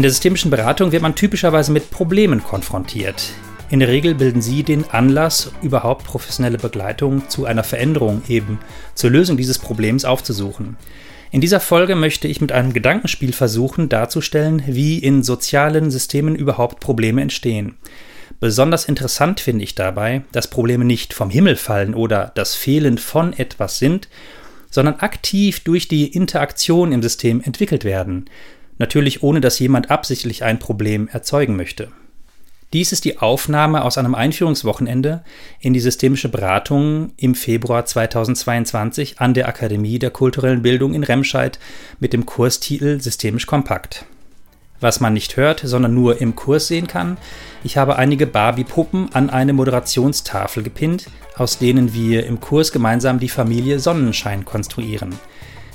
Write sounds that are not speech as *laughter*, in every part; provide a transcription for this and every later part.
In der systemischen Beratung wird man typischerweise mit Problemen konfrontiert. In der Regel bilden sie den Anlass, überhaupt professionelle Begleitung zu einer Veränderung eben zur Lösung dieses Problems aufzusuchen. In dieser Folge möchte ich mit einem Gedankenspiel versuchen darzustellen, wie in sozialen Systemen überhaupt Probleme entstehen. Besonders interessant finde ich dabei, dass Probleme nicht vom Himmel fallen oder das Fehlen von etwas sind, sondern aktiv durch die Interaktion im System entwickelt werden, natürlich ohne dass jemand absichtlich ein Problem erzeugen möchte. Dies ist die Aufnahme aus einem Einführungswochenende in die systemische Beratung im Februar 2022 an der Akademie der kulturellen Bildung in Remscheid mit dem Kurstitel Systemisch Kompakt. Was man nicht hört, sondern nur im Kurs sehen kann, ich habe einige Barbie-Puppen an eine Moderationstafel gepinnt, aus denen wir im Kurs gemeinsam die Familie Sonnenschein konstruieren.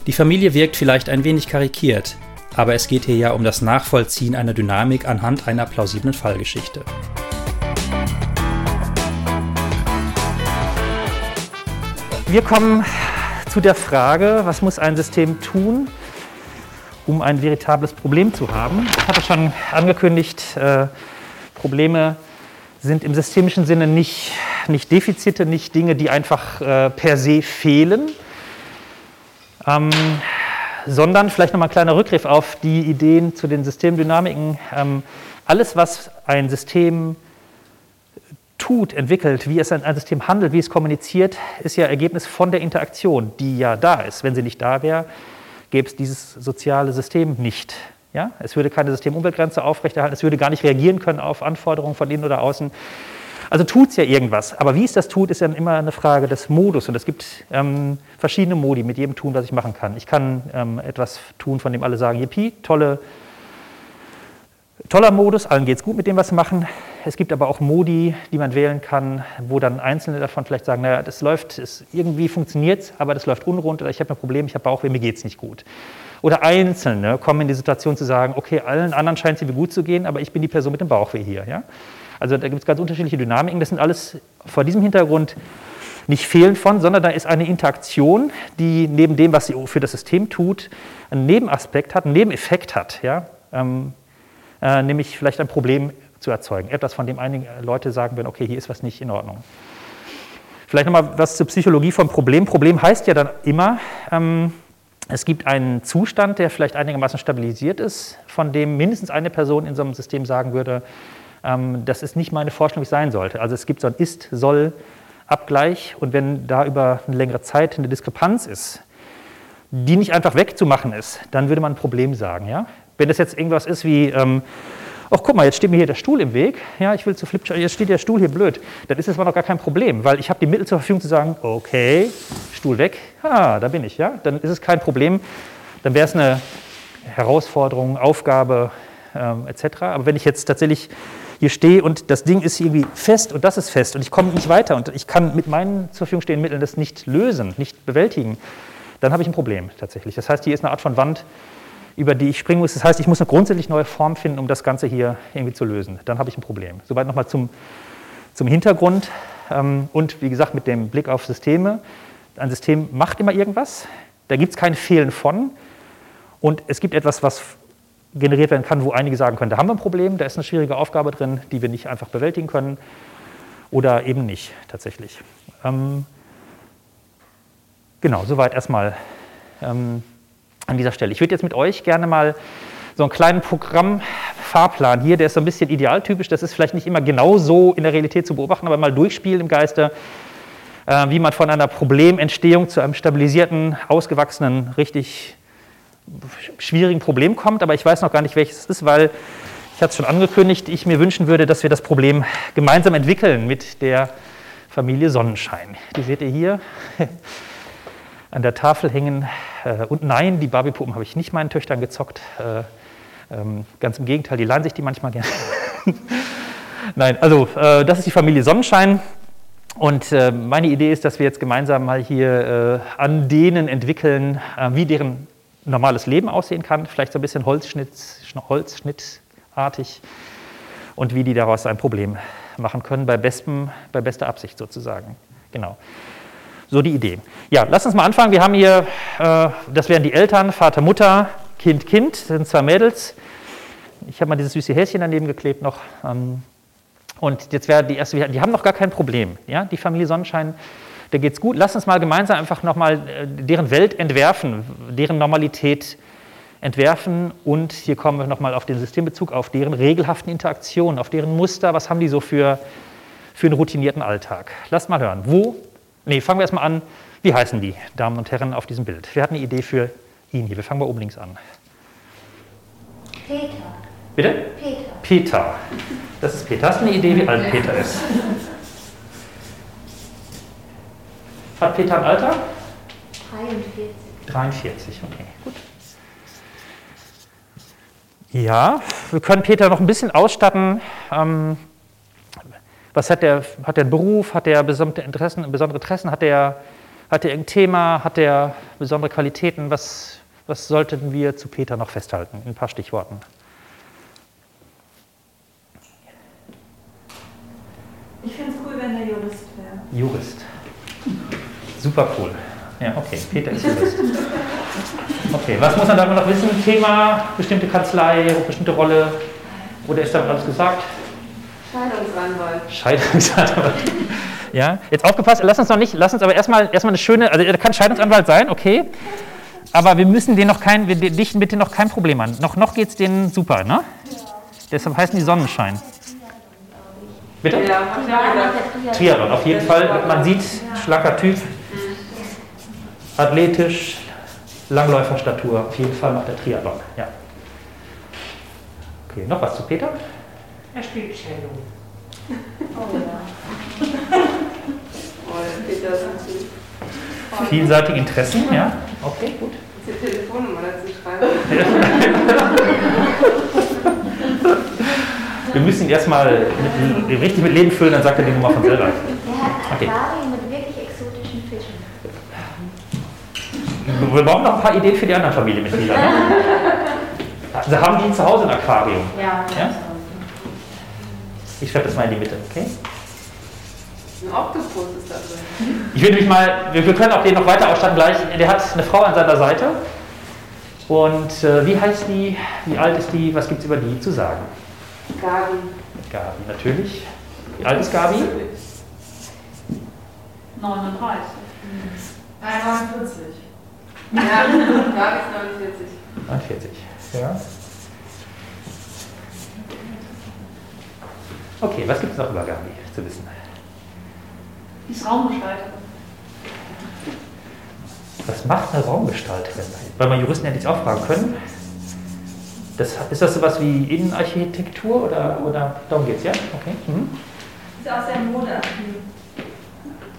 Die Familie wirkt vielleicht ein wenig karikiert, aber es geht hier ja um das Nachvollziehen einer Dynamik anhand einer plausiblen Fallgeschichte. Wir kommen zu der Frage, was muss ein System tun, um ein veritables Problem zu haben. Ich hatte schon angekündigt, äh, Probleme sind im systemischen Sinne nicht, nicht Defizite, nicht Dinge, die einfach äh, per se fehlen, ähm, sondern vielleicht nochmal ein kleiner Rückgriff auf die Ideen zu den Systemdynamiken. Ähm, alles, was ein System tut, entwickelt, wie es ein, ein System handelt, wie es kommuniziert, ist ja Ergebnis von der Interaktion, die ja da ist. Wenn sie nicht da wäre, gäbe es dieses soziale System nicht. Ja? Es würde keine Systemumweltgrenze aufrechterhalten, es würde gar nicht reagieren können auf Anforderungen von innen oder außen. Also tut es ja irgendwas. Aber wie es das tut, ist ja immer eine Frage des Modus. Und es gibt ähm, verschiedene Modi mit jedem Tun, was ich machen kann. Ich kann ähm, etwas tun, von dem alle sagen, yippie, tolle toller Modus, allen geht es gut mit dem, was sie machen. Es gibt aber auch Modi, die man wählen kann, wo dann Einzelne davon vielleicht sagen, naja, das läuft, es, irgendwie funktioniert es, aber das läuft unrund oder ich habe ein Problem, ich habe Bauchweh, mir geht es nicht gut. Oder Einzelne kommen in die Situation zu sagen, okay, allen anderen scheint es irgendwie gut zu gehen, aber ich bin die Person mit dem Bauchweh hier. Ja? Also da gibt es ganz unterschiedliche Dynamiken. Das sind alles vor diesem Hintergrund nicht fehlen von, sondern da ist eine Interaktion, die neben dem, was sie für das System tut, einen Nebenaspekt hat, einen Nebeneffekt hat. Ja? Ähm, äh, nämlich vielleicht ein Problem zu erzeugen. Etwas, von dem einige Leute sagen würden, okay, hier ist was nicht in Ordnung. Vielleicht nochmal was zur Psychologie vom Problem. Problem heißt ja dann immer, ähm, es gibt einen Zustand, der vielleicht einigermaßen stabilisiert ist, von dem mindestens eine Person in so einem System sagen würde, das ist nicht meine Vorstellung, wie es sein sollte. Also es gibt so ein Ist-Soll-Abgleich und wenn da über eine längere Zeit eine Diskrepanz ist, die nicht einfach wegzumachen ist, dann würde man ein Problem sagen. Ja? Wenn das jetzt irgendwas ist wie, ähm, ach guck mal, jetzt steht mir hier der Stuhl im Weg, ja, ich will zu Flipchart, jetzt steht der Stuhl hier blöd, dann ist das aber noch gar kein Problem, weil ich habe die Mittel zur Verfügung zu sagen, okay, Stuhl weg, ah, da bin ich, ja, dann ist es kein Problem, dann wäre es eine Herausforderung, Aufgabe ähm, etc. Aber wenn ich jetzt tatsächlich hier stehe und das Ding ist irgendwie fest und das ist fest und ich komme nicht weiter und ich kann mit meinen zur Verfügung stehenden Mitteln das nicht lösen, nicht bewältigen, dann habe ich ein Problem tatsächlich. Das heißt, hier ist eine Art von Wand, über die ich springen muss. Das heißt, ich muss eine grundsätzlich neue Form finden, um das Ganze hier irgendwie zu lösen. Dann habe ich ein Problem. Soweit nochmal zum, zum Hintergrund ähm, und wie gesagt mit dem Blick auf Systeme. Ein System macht immer irgendwas, da gibt es kein Fehlen von und es gibt etwas, was generiert werden kann, wo einige sagen können, da haben wir ein Problem, da ist eine schwierige Aufgabe drin, die wir nicht einfach bewältigen können oder eben nicht tatsächlich. Ähm, genau, soweit erstmal. Ähm, an dieser Stelle. Ich würde jetzt mit euch gerne mal so einen kleinen Programmfahrplan hier, der ist so ein bisschen idealtypisch, das ist vielleicht nicht immer genau so in der Realität zu beobachten, aber mal durchspielen im Geiste, äh, wie man von einer Problementstehung zu einem stabilisierten, ausgewachsenen, richtig schwierigen Problem kommt. Aber ich weiß noch gar nicht, welches es ist, weil ich hatte es schon angekündigt, ich mir wünschen würde, dass wir das Problem gemeinsam entwickeln mit der Familie Sonnenschein. Die seht ihr hier *laughs* an der Tafel hängen. Äh, und nein, die Barbie-Puppen habe ich nicht meinen Töchtern gezockt. Äh, ähm, ganz im Gegenteil, die leihen sich die manchmal gerne. *laughs* Nein, also äh, das ist die Familie Sonnenschein. Und meine Idee ist, dass wir jetzt gemeinsam mal hier an denen entwickeln, wie deren normales Leben aussehen kann. Vielleicht so ein bisschen Holzschnitt, Holzschnittartig. Und wie die daraus ein Problem machen können, bei, bestem, bei bester Absicht sozusagen. Genau. So die Idee. Ja, lass uns mal anfangen. Wir haben hier, äh, das wären die Eltern, Vater, Mutter, Kind, Kind, das sind zwei Mädels. Ich habe mal dieses süße Häschen daneben geklebt noch. Ähm, und jetzt wäre die erste, die haben noch gar kein Problem. Ja? Die Familie Sonnenschein, der geht's gut. Lass uns mal gemeinsam einfach nochmal äh, deren Welt entwerfen, deren Normalität entwerfen. Und hier kommen wir nochmal auf den Systembezug, auf deren regelhaften Interaktionen, auf deren Muster. Was haben die so für, für einen routinierten Alltag? Lasst mal hören. Wo? Nee, fangen wir erstmal an. Wie heißen die Damen und Herren auf diesem Bild? Wer hat eine Idee für ihn hier? Wir fangen mal oben links an. Peter. Bitte? Peter. Peter. Das ist Peter. Hast du eine Idee, wie alt Peter ist? *laughs* Hat Peter ein Alter? 43. 43, okay, gut. Ja, wir können Peter noch ein bisschen ausstatten. Ähm, was hat der, hat der einen Beruf? Hat der besondere Interessen? Besondere Interessen? Hat der, hat der ein Thema? Hat der besondere Qualitäten? Was, was sollten wir zu Peter noch festhalten? In ein paar Stichworten. Ich finde es cool, wenn er Jurist wäre. Jurist. Super cool. Ja, okay, Peter ist Jurist. Okay, was muss man da noch wissen? Thema, bestimmte Kanzlei, bestimmte Rolle? Oder ist damit alles gesagt? Scheidungsanwalt. Scheidungsanwalt. *laughs* Ja, jetzt aufgepasst, lass uns noch nicht, lass uns aber erstmal, erstmal eine schöne, also er kann Scheidungsanwalt sein, okay, aber wir müssen den noch kein, wir dichten bitte noch kein Problem an. Noch, noch geht es denen super, ne? Deshalb heißen die Sonnenschein. Bitte? Ja. Triathlon, auf jeden Fall. Man sieht, schlanker Typ, athletisch, Langläuferstatur. Auf jeden Fall macht er Triathlon. Ja. Okay, noch was zu Peter? Er spielt Cello. *laughs* Oh ja. *laughs* Oh, Peter ist natürlich. Vielseitige Interessen, ja. Okay, gut. Ist die Telefonnummer dazu schreiben? *laughs* Wir müssen ihn erstmal mit, richtig mit Leben füllen, dann sagt er die Nummer von selber. Er Okay. Aquarien mit wirklich exotischen Fischen. Wir brauchen noch ein paar Ideen für die anderen Familienmitglieder. Ne? *laughs* Also haben die zu Hause ein Aquarium? Ja. Ja? Ich schreibe das mal in die Mitte, okay? Ein Oktopus ist da drin. Ich will nämlich mal, wir, wir können auch den noch weiter ausstatten gleich. Der hat eine Frau an seiner Seite. Und äh, wie heißt die? Wie alt ist die? Was gibt es über die zu sagen? Gabi. Gabi, natürlich. Wie alt ist Gabi? 39. Nein, 49. Ja, Gabi ist 49. 49. Ja. Okay, was gibt es noch über Gabi zu wissen? Die ist Raumgestalterin. Was macht eine Raumgestalterin? Weil wir Juristen ja nichts auch fragen können. Das, ist das sowas wie Innenarchitektur oder, oder darum geht es, ja? Okay. Mhm. Ist auch sehr modeaffin.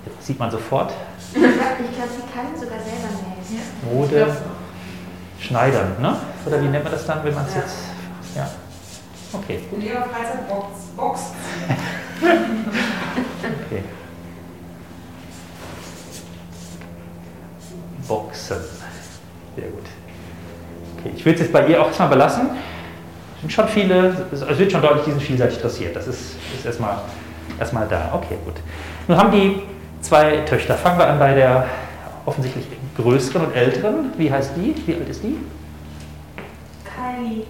Jetzt sieht man sofort Ich glaube, sie kann sogar selber nähen. Mode schneidern, ne? Oder wie nennt man das dann, wenn man es jetzt. Ja. Okay, In ihrer Freizeit Box. Box. okay. Boxen. Sehr gut. Okay, ich will es jetzt bei ihr auch erstmal belassen. Es sind schon viele, es wird schon deutlich, die sind vielseitig interessiert. Das ist, ist erstmal, erstmal da. Okay, gut. Nun haben die zwei Töchter. Fangen wir an bei der offensichtlich größeren und älteren. Wie heißt die? Wie alt ist die? Kylie.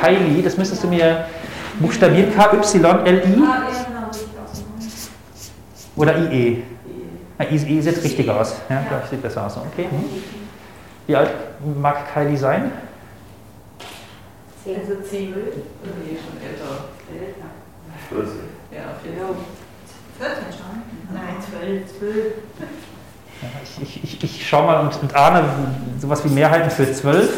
Kylie, das müsstest du mir buchstabieren. K-Y-L-I Ah, ja, oder I-E? Ja, I-E sieht richtig aus. Ja, ich, sieht besser aus. Okay. Hm. Wie alt mag Kylie sein? Also 10. Nee, schon älter. Älter. Ja, auf jeden Fall. 14 schon. Nein, 12. 12. Ich, ich, ich, schaue mal und, und ahne sowas wie Mehrheiten für zwölf.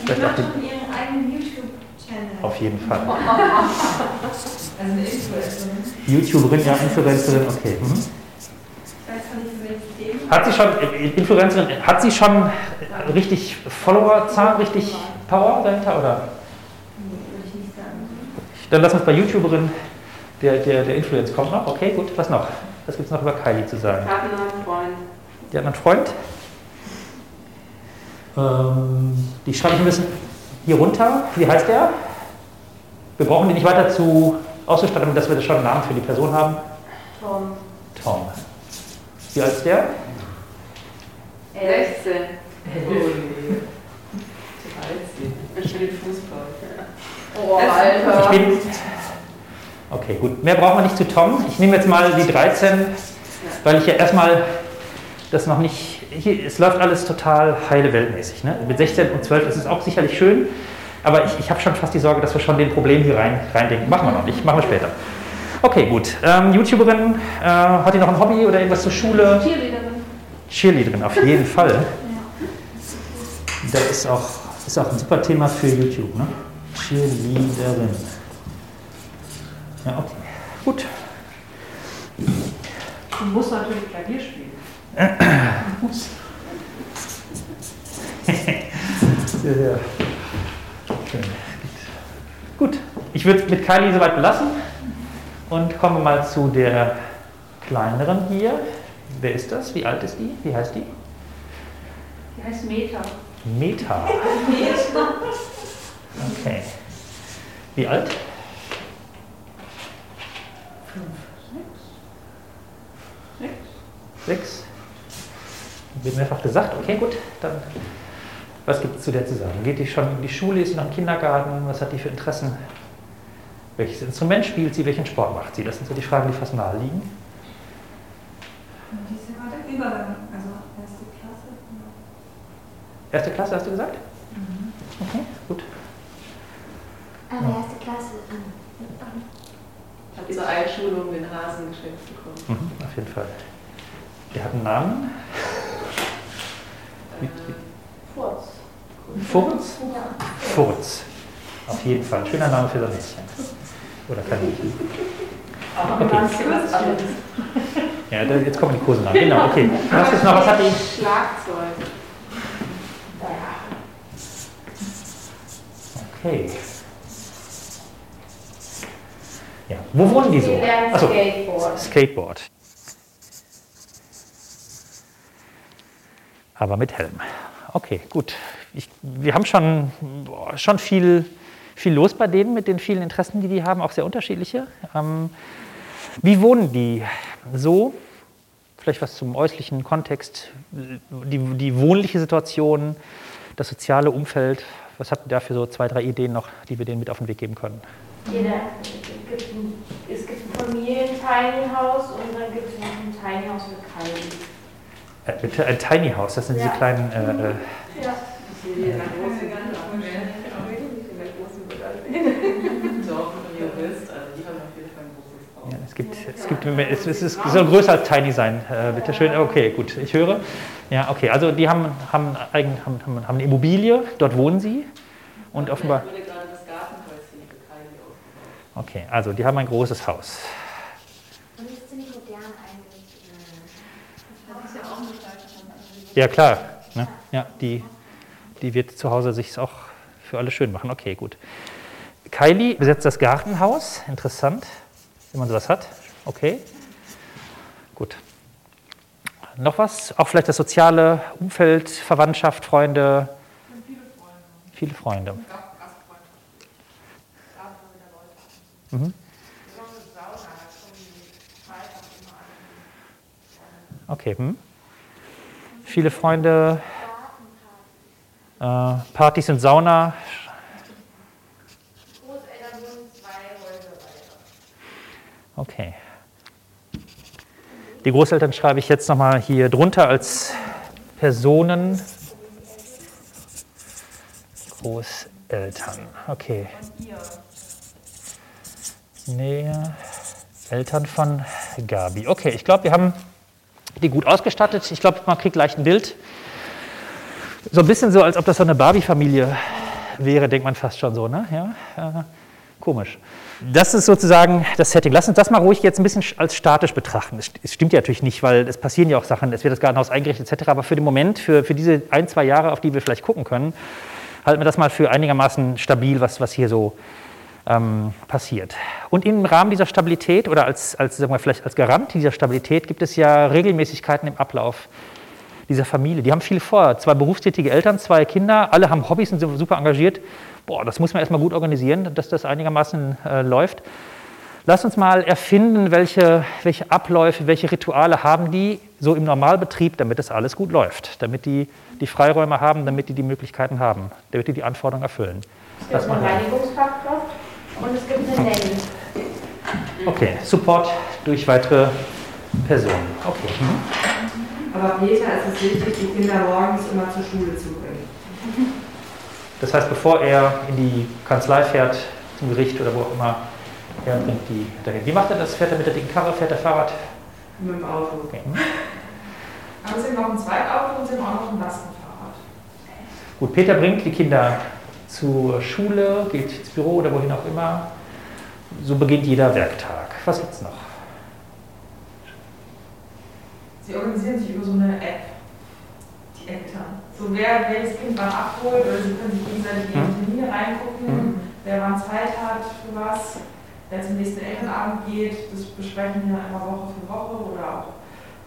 Die Vielleicht auch schon ihren eigenen YouTube-Channel. auf jeden Fall. *laughs* Also eine Influencerin. YouTuberin, ja, Influencerin, okay. Mhm. Hat sie schon, Influencerin, hat sie schon richtig Followerzahl, richtig Power dahinter? Oder? Nee, würde ich nicht sagen. Dann lass uns bei YouTuberin, der, der, der Influence kommt noch. Okay, gut. Was noch? Was gibt es noch über Kylie zu sagen? Partner, Freund. Die hat einen Freund. Ähm, die schreibe ich ein bisschen hier runter. Wie heißt der? Wir brauchen die nicht weiter zu auszustatten, dass wir schon einen Namen für die Person haben. Tom. Tom. Wie alt ist der? 16. Oh nee. 13. Ich spiele Fußball. Oh, Alter. Ich bin. Okay, gut. Mehr brauchen wir nicht zu Tom. Ich nehme jetzt mal die 13, weil ich ja erstmal das noch nicht. Hier, es läuft alles total heile weltmäßig. Ne? Mit 16 und 12 ist es auch sicherlich schön, aber ich, ich habe schon fast die Sorge, dass wir schon den Problem hier rein, reindenken. Machen wir noch nicht, machen wir später. Okay, gut. Ähm, YouTuberin, äh, hat die noch ein Hobby oder irgendwas zur Schule? Cheerleaderin. Cheerleaderin, auf jeden *laughs* Fall. Das ist auch, ist auch ein super Thema für YouTube. Ne? Cheerleaderin. Ja, okay. Gut. Du musst natürlich Klavier spielen. *clears throat* *laughs* Ja, ja. Schön. Gut, ich würde mit Kylie soweit belassen und komme mal zu der kleineren hier. Wer ist das? Wie alt ist die? Wie heißt die? Die heißt Meta. Meta. *laughs* Okay. Wie alt? Sechs. Wird mehrfach gesagt. Okay, gut. Dann, was gibt es zu der zu sagen? Geht die schon in die Schule? Ist sie noch im Kindergarten? Was hat die für Interessen? Welches Instrument spielt sie? Welchen Sport macht sie? Das sind so die Fragen, die fast nahe liegen. Die ist ja gerade im Übergang. Also erste Klasse. Erste Klasse, hast du gesagt? Okay, gut. Aber erste Klasse. Ich habe zur Einschulung den Hasen geschenkt bekommen. Mhm, auf jeden Fall. Der hat einen Namen. Furz. Furz? Furz. Auf jeden Fall. Schöner Name für so ein Mädchen. Oder Kaninchen. Aber Okay. Ja, da, jetzt kommen die Kosenamen. Genau, okay. Was ist noch? Was hat die? Schlagzeug. Okay. Ja, wo wohnen die so? Achso, Skateboard. Skateboard. Aber mit Helm. Okay, gut. Ich, wir haben schon, boah, schon viel, viel los bei denen mit den vielen Interessen, die die haben, auch sehr unterschiedliche. Ähm, wie wohnen die so? Vielleicht was zum äußerlichen Kontext, die, die wohnliche Situation, das soziale Umfeld. Was habt ihr da für so zwei, drei Ideen noch, die wir denen mit auf den Weg geben können? Jeder, es gibt ein, Familien-Tiny House und dann gibt es noch ein Tiny House für Kylie. Äh, bitte ein Tiny House, das sind diese kleinen. Äh, äh, Ja. Also ein ja, es gibt, es gibt, es, es ist, es soll größer als Tiny sein. Äh, bitte schön. Okay, gut, ich höre. Ja, okay, also die haben, haben, eigen, haben, haben, haben eine Immobilie, dort wohnen sie und offenbar. Ich würde gerade das Gartenhäuschen für Kylie aufgebaut. Okay, also die haben ein großes Haus. Und es ist ziemlich modern eingerichtet. Das ist ja auch eine Gestalterin. Ja, klar. Ne? Ja, die, die wird zu Hause sich auch für alle schön machen. Okay, gut. Kylie besetzt das Gartenhaus. Interessant, wenn man sowas hat. Okay. Gut. Noch was? Auch vielleicht das soziale Umfeld, Verwandtschaft, Freunde. Viele Freunde. Mhm. Okay. Hm. Viele Freunde. Äh, Partys und Sauna. Okay. Die Großeltern schreibe ich jetzt nochmal hier drunter als Personen. Großeltern. Okay. Nee, Eltern von Gabi. Okay, ich glaube, wir haben die gut ausgestattet. Ich glaube, man kriegt leicht ein Bild. So ein bisschen so, als ob das so eine Barbie-Familie wäre, denkt man fast schon so, ne? Ja, äh, komisch. Das ist sozusagen das Setting. Lass uns das mal ruhig jetzt ein bisschen als statisch betrachten. Es st- es stimmt ja natürlich nicht, weil es passieren ja auch Sachen, es wird das Gartenhaus eingerichtet etc. Aber für den Moment, für, für diese ein, zwei Jahre, auf die wir vielleicht gucken können, halten wir das mal für einigermaßen stabil, was, was hier so ähm, passiert. Und im Rahmen dieser Stabilität oder als, als, sagen wir, vielleicht als Garant dieser Stabilität gibt es ja Regelmäßigkeiten im Ablauf dieser Familie. Die haben viel vor. Zwei berufstätige Eltern, zwei Kinder, alle haben Hobbys und sind super engagiert. Boah, das muss man erstmal gut organisieren, dass das einigermaßen äh, läuft. Lass uns mal erfinden, welche, welche Abläufe, welche Rituale haben die so im Normalbetrieb, damit das alles gut läuft, damit die die Freiräume haben, damit die die Möglichkeiten haben, damit die die Anforderungen erfüllen. Es gibt eine Reinigungsfachkraft und es gibt eine Nanny. Okay, Support durch weitere Personen. Okay. Mhm. Aber Peter ist es wichtig, die Kinder morgens immer zur Schule zu bringen. Das heißt, bevor er in die Kanzlei fährt, zum Gericht oder wo auch immer, er bringt die dahin. Wie macht er das? Fährt er mit der dicken Karre? Fährt er Fahrrad? Mit dem Auto. Okay. Aber sie haben noch ein Zweitauto und sie haben auch noch ein Lastenfahrrad. Gut, Peter bringt die Kinder zur Schule, geht ins Büro oder wohin auch immer. So beginnt jeder Werktag. Was gibt's noch? Sie organisieren sich über so eine App, die Eltern. So wer welches Kind wann abholt oder sie können sich gegenseitig in die Termine reingucken, Mhm. wer wann Zeit hat für was, wer zum nächsten Elternabend geht, das besprechen wir immer Woche für Woche oder auch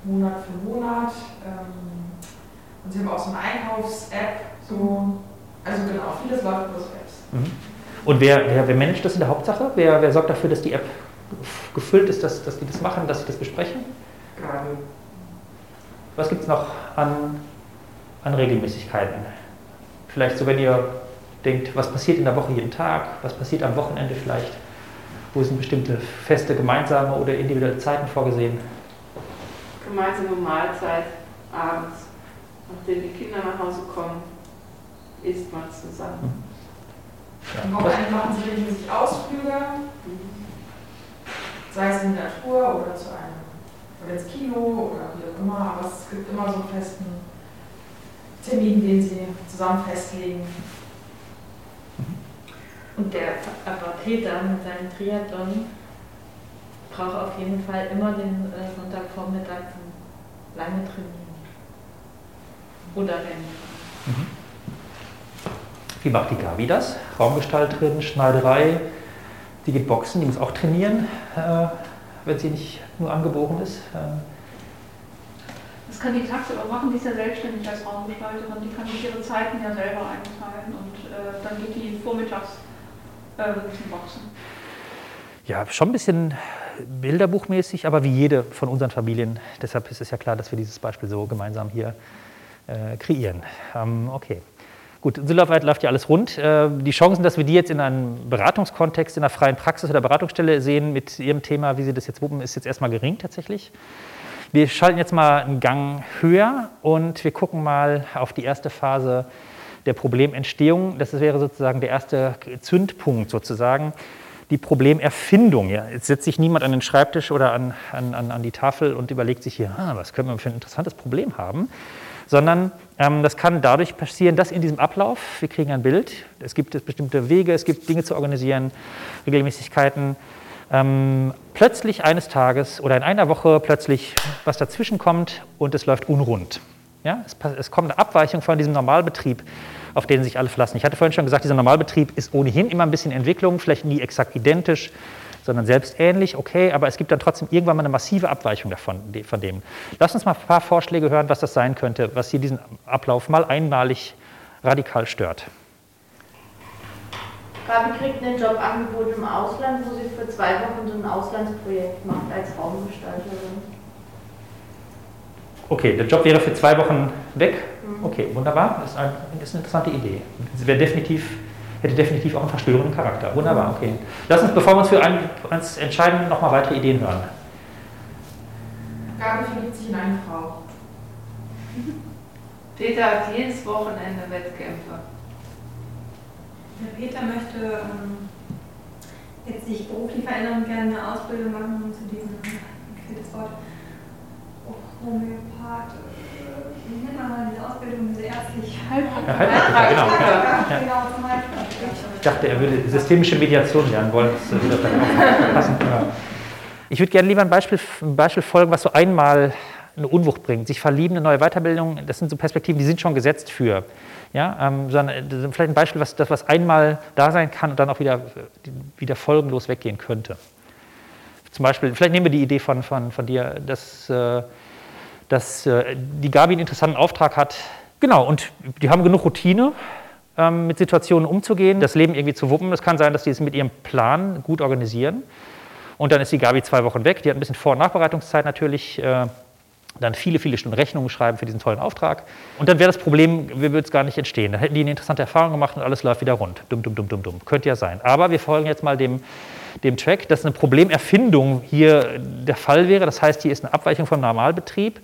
Monat für Monat. Ähm, Und sie haben auch so eine Einkaufs-App, so, also genau, vieles läuft über so Apps. Mhm. Und wer, wer, wer managt das in der Hauptsache? Wer, wer sorgt dafür, dass die App gefüllt ist, dass, dass die das machen, dass sie das besprechen? Gerade. Was gibt es noch an, an Regelmäßigkeiten? Vielleicht so, wenn ihr denkt, was passiert in der Woche jeden Tag, was passiert am Wochenende vielleicht, wo sind bestimmte feste, gemeinsame oder individuelle Zeiten vorgesehen? gemeinsame Mahlzeit abends, nachdem die Kinder nach Hause kommen, isst man zusammen. Am Wochenende machen sie regelmäßig Ausflüge, sei es in die Natur oder zu einem oder ins Kino oder wie auch immer, aber es gibt immer so einen festen Termin, den sie zusammen festlegen. Und der aber Peter mit seinem Triathlon braucht auf jeden Fall immer den äh, Sonntagvormittag zum lange trainieren. Oder rennen. Wie macht die Gabi das? Raumgestalterin, Schneiderei, die geht boxen, die muss auch trainieren, äh, wenn sie nicht nur angeboren ist. Äh, Das kann die tagsüber machen, die ist ja selbstständig als Raumgestalterin, die kann sich ihre Zeiten ja selber einteilen und äh, dann geht die vormittags äh, zum Boxen. Ja, schon ein bisschen bilderbuchmäßig, aber wie jede von unseren Familien. Deshalb ist es ja klar, dass wir dieses Beispiel so gemeinsam hier äh, kreieren. Ähm, okay. Gut, insoweit läuft ja alles rund. Äh, die Chancen, dass wir die jetzt in einem Beratungskontext, in einer freien Praxis oder Beratungsstelle sehen mit ihrem Thema, wie sie das jetzt wuppen, ist jetzt erstmal gering tatsächlich. Wir schalten jetzt mal einen Gang höher und wir gucken mal auf die erste Phase der Problementstehung. Das wäre sozusagen der erste Zündpunkt sozusagen die Problemerfindung. Ja. Jetzt setzt sich niemand an den Schreibtisch oder an, an, an die Tafel und überlegt sich hier, ah, was können wir für ein interessantes Problem haben, sondern das kann dadurch passieren, dass in diesem Ablauf, wir kriegen ein Bild, es gibt es bestimmte Wege, es gibt Dinge zu organisieren, Regelmäßigkeiten, ähm, plötzlich eines Tages oder in einer Woche plötzlich was dazwischen kommt und es läuft unrund. Ja, es, es kommt eine Abweichung von diesem Normalbetrieb, auf den sich alle verlassen. Ich hatte vorhin schon gesagt, dieser Normalbetrieb ist ohnehin immer ein bisschen Entwicklung, vielleicht nie exakt identisch, sondern selbst ähnlich, okay, aber es gibt dann trotzdem irgendwann mal eine massive Abweichung davon, von dem. Lass uns mal ein paar Vorschläge hören, was das sein könnte, was hier diesen Ablauf mal einmalig radikal stört. Gabi kriegt ein Jobangebot im Ausland, wo sie für zwei Wochen so ein Auslandsprojekt macht als Raumgestalterin. Okay, der Job wäre für zwei Wochen weg. Okay, wunderbar. Das ist, eine interessante Idee. Das wäre definitiv, hätte definitiv auch einen verstörenden Charakter. Wunderbar, okay. Lass uns, bevor wir uns für ein, uns entscheiden, nochmal weitere Ideen hören. Gabi verliebt sich in eine Frau. Peter hat jedes Wochenende Wettkämpfe. Der Peter möchte ähm, jetzt sich beruflich verändern und gerne eine Ausbildung machen zu diesem, fehlt das Wort, Homöopath. Äh, Wie nennt man mal diese Ausbildung, diese ärztliche Ja, Heilpraktiker, genau. Ja, genau, zum Heilpraktiker. Ich dachte, er würde systemische Mediation lernen wollen. Das würde vielleicht auch passen. Ich würde gerne lieber ein Beispiel, ein Beispiel folgen, was so einmal eine Unwucht bringt. Sich verlieben, eine neue Weiterbildung, das sind so Perspektiven, die sind schon gesetzt für. Ja, ähm, sondern das ist vielleicht ein Beispiel, was, das, was einmal da sein kann und dann auch wieder, wieder folgenlos weggehen könnte. Zum Beispiel, vielleicht nehmen wir die Idee von, von, von dir, dass, äh, dass äh, die Gabi einen interessanten Auftrag hat. Genau, und die haben genug Routine, ähm, mit Situationen umzugehen, das Leben irgendwie zu wuppen. Es kann sein, dass die es mit ihrem Plan gut organisieren. Und dann ist die Gabi zwei Wochen weg. Die hat ein bisschen Vor- und Nachbereitungszeit natürlich. Äh, dann viele, viele Stunden Rechnungen schreiben für diesen tollen Auftrag. Und dann wäre das Problem, wir würden es gar nicht entstehen. Dann hätten die eine interessante Erfahrung gemacht und alles läuft wieder rund. Dumm, dumm, dumm, dumm, dumm. Könnte ja sein. Aber wir folgen jetzt mal dem, dem Track, dass eine Problemerfindung hier der Fall wäre. Das heißt, hier ist eine Abweichung vom Normalbetrieb,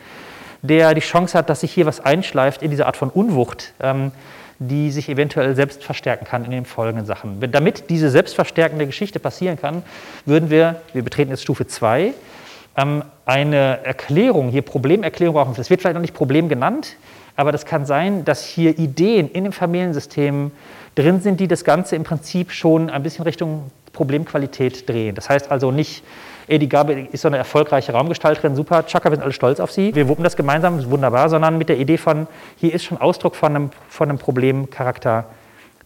der die Chance hat, dass sich hier was einschleift in diese Art von Unwucht. Ähm, die sich eventuell selbst verstärken kann in den folgenden Sachen. Damit diese selbstverstärkende Geschichte passieren kann, würden wir, wir betreten jetzt Stufe 2, ähm, eine Erklärung, hier Problemerklärung brauchen. Das wird vielleicht noch nicht Problem genannt, aber das kann sein, dass hier Ideen in dem Familiensystem drin sind, die das Ganze im Prinzip schon ein bisschen Richtung Problemqualität drehen. Das heißt also nicht, ey, die Gabe ist so eine erfolgreiche Raumgestalterin, super, Chaka, wir sind alle stolz auf sie, wir wuppen das gemeinsam, wunderbar, sondern mit der Idee von, hier ist schon Ausdruck von einem, von einem Problemcharakter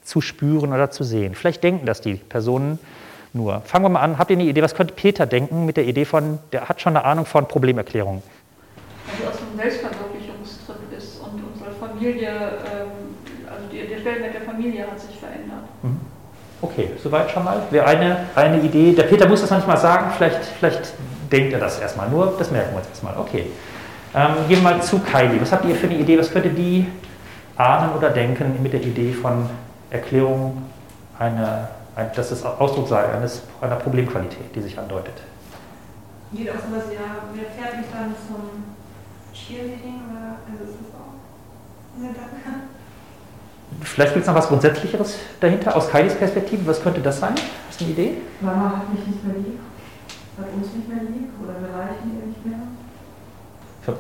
zu spüren oder zu sehen. Vielleicht denken das die Personen nur. Fangen wir mal an, habt ihr eine Idee, was könnte Peter denken mit der Idee von, der hat schon eine Ahnung von Problemerklärung? Also aus dem Selbstverwirklichungstrip ist und unsere Familie, ähm, also der Stellenwert der Familie hat sich. Okay, soweit schon mal. Wäre eine, eine Idee. Der Peter muss das manchmal sagen, vielleicht, vielleicht denkt er das erstmal. Nur, das merken wir uns erstmal. Okay. Ähm, gehen wir mal zu Kylie. Was habt ihr für eine Idee? Was könnte die ahnen oder denken mit der Idee von Erklärung, eine, ein, dass es Ausdruck sei eines, einer Problemqualität, die sich andeutet? Geht auch sowas, ja, wer fährt mich dann zum Cheerleading oder also ist das auch ein Gedanke? Vielleicht gibt es noch was Grundsätzlicheres dahinter, aus Kailis Perspektive. Was könnte das sein? Hast du eine Idee? Mama hat mich nicht mehr lieb, hat uns nicht mehr lieb oder wir reichen ihr nicht mehr.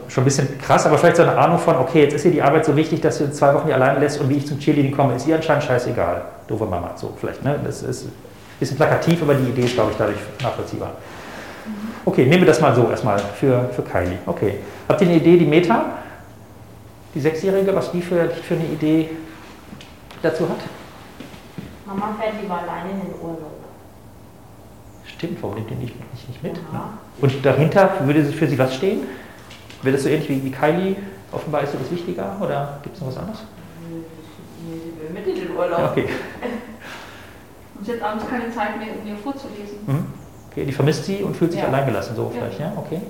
Schon ein bisschen krass, aber vielleicht so eine Ahnung von, okay, jetzt ist ihr die Arbeit so wichtig, dass uns zwei Wochen hier alleine lässt und wie ich zum Cheerleading komme, ist ihr anscheinend scheißegal. Doofe Mama, so vielleicht. Ne? Das ist ein bisschen plakativ, aber die Idee ist, glaube ich, dadurch nachvollziehbar. Okay, nehmen wir das mal so erstmal für, für Kylie. Okay. Habt ihr eine Idee, die Meta, die Sechsjährige, was die für, für eine Idee dazu hat? Mama fährt lieber alleine in den Urlaub. Stimmt, warum nimmt ihr nicht, nicht, nicht mit? Ja. Und dahinter würde für sie was stehen? Wäre das so ähnlich wie, wie Kylie? Offenbar ist ihr das wichtiger oder gibt es noch was anderes? Sie will mit in den Urlaub. Ja, okay. *laughs* Und sie hat abends keine Zeit mehr, um mir vorzulesen. Mhm. okay. Die vermisst sie und fühlt sich Ja. alleingelassen, so Ja. vielleicht, ja? Okay.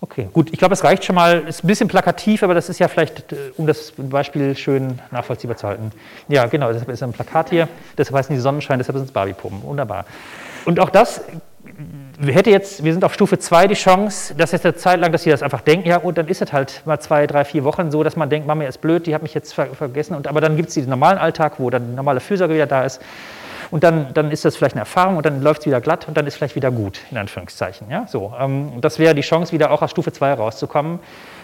Okay, gut. Ich glaube, es reicht schon mal. Ist ein bisschen plakativ, aber das ist ja vielleicht, äh, um das Beispiel schön nachvollziehbar zu halten. Ja, genau. Deshalb ist ein Plakat hier. Deshalb heißen die Sonnenschein. Deshalb sind es Barbie-Puppen. Wunderbar. Und auch das äh, hätte jetzt, wir sind auf Stufe 2 die Chance, dass jetzt eine Zeit lang, dass sie das einfach denken, ja gut, dann ist es halt mal zwei, drei, vier Wochen so, dass man denkt, Mama ist blöd, die hat mich jetzt ver vergessen. Und, aber dann gibt es diesen normalen Alltag, wo dann die normale Fürsorge wieder da ist. Und dann, dann ist das vielleicht eine Erfahrung und dann läuft es wieder glatt und dann ist vielleicht wieder gut, in Anführungszeichen. Ja? So, ähm, das wäre die Chance, wieder auch aus Stufe 2 rauszukommen,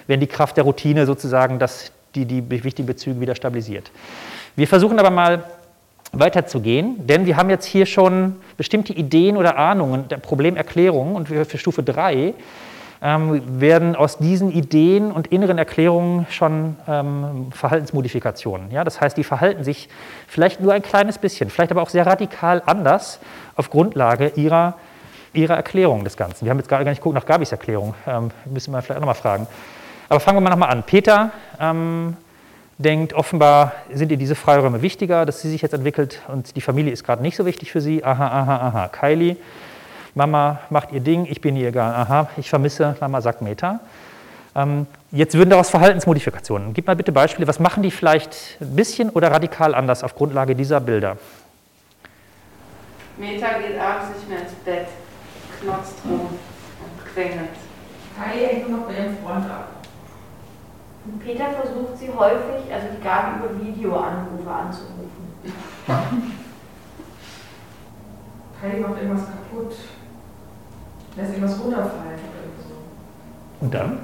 wenn die Kraft der Routine sozusagen das, die, die wichtigen Bezüge wieder stabilisiert. Wir versuchen aber mal weiterzugehen, denn wir haben jetzt hier schon bestimmte Ideen oder Ahnungen der Problemerklärung und für Stufe 3 ähm, werden aus diesen Ideen und inneren Erklärungen schon ähm, Verhaltensmodifikationen. Ja? Das heißt, die verhalten sich vielleicht nur ein kleines bisschen, vielleicht aber auch sehr radikal anders auf Grundlage ihrer, ihrer Erklärung des Ganzen. Wir haben jetzt gar nicht geguckt nach Gabis Erklärung, ähm, müssen wir vielleicht auch nochmal fragen. Aber fangen wir mal nochmal an. Peter ähm, denkt, offenbar sind ihr diese Freiräume wichtiger, dass sie sich jetzt entwickelt und die Familie ist gerade nicht so wichtig für sie. Aha, aha, aha. Kylie, Mama macht ihr Ding, ich bin ihr egal. Aha, ich vermisse, Mama sagt Meta. Ähm, jetzt würden daraus Verhaltensmodifikationen. Gib mal bitte Beispiele, was machen die vielleicht ein bisschen oder radikal anders auf Grundlage dieser Bilder? Meta geht abends nicht mehr ins Bett, knotzt rum und quengelt. Kylie hängt nur noch bei ihrem Freund ab. Und Peter versucht sie häufig, also die Gabi über Videoanrufe anzurufen. Kylie macht irgendwas kaputt. Lässt irgendwas runterfallen oder so. Und dann?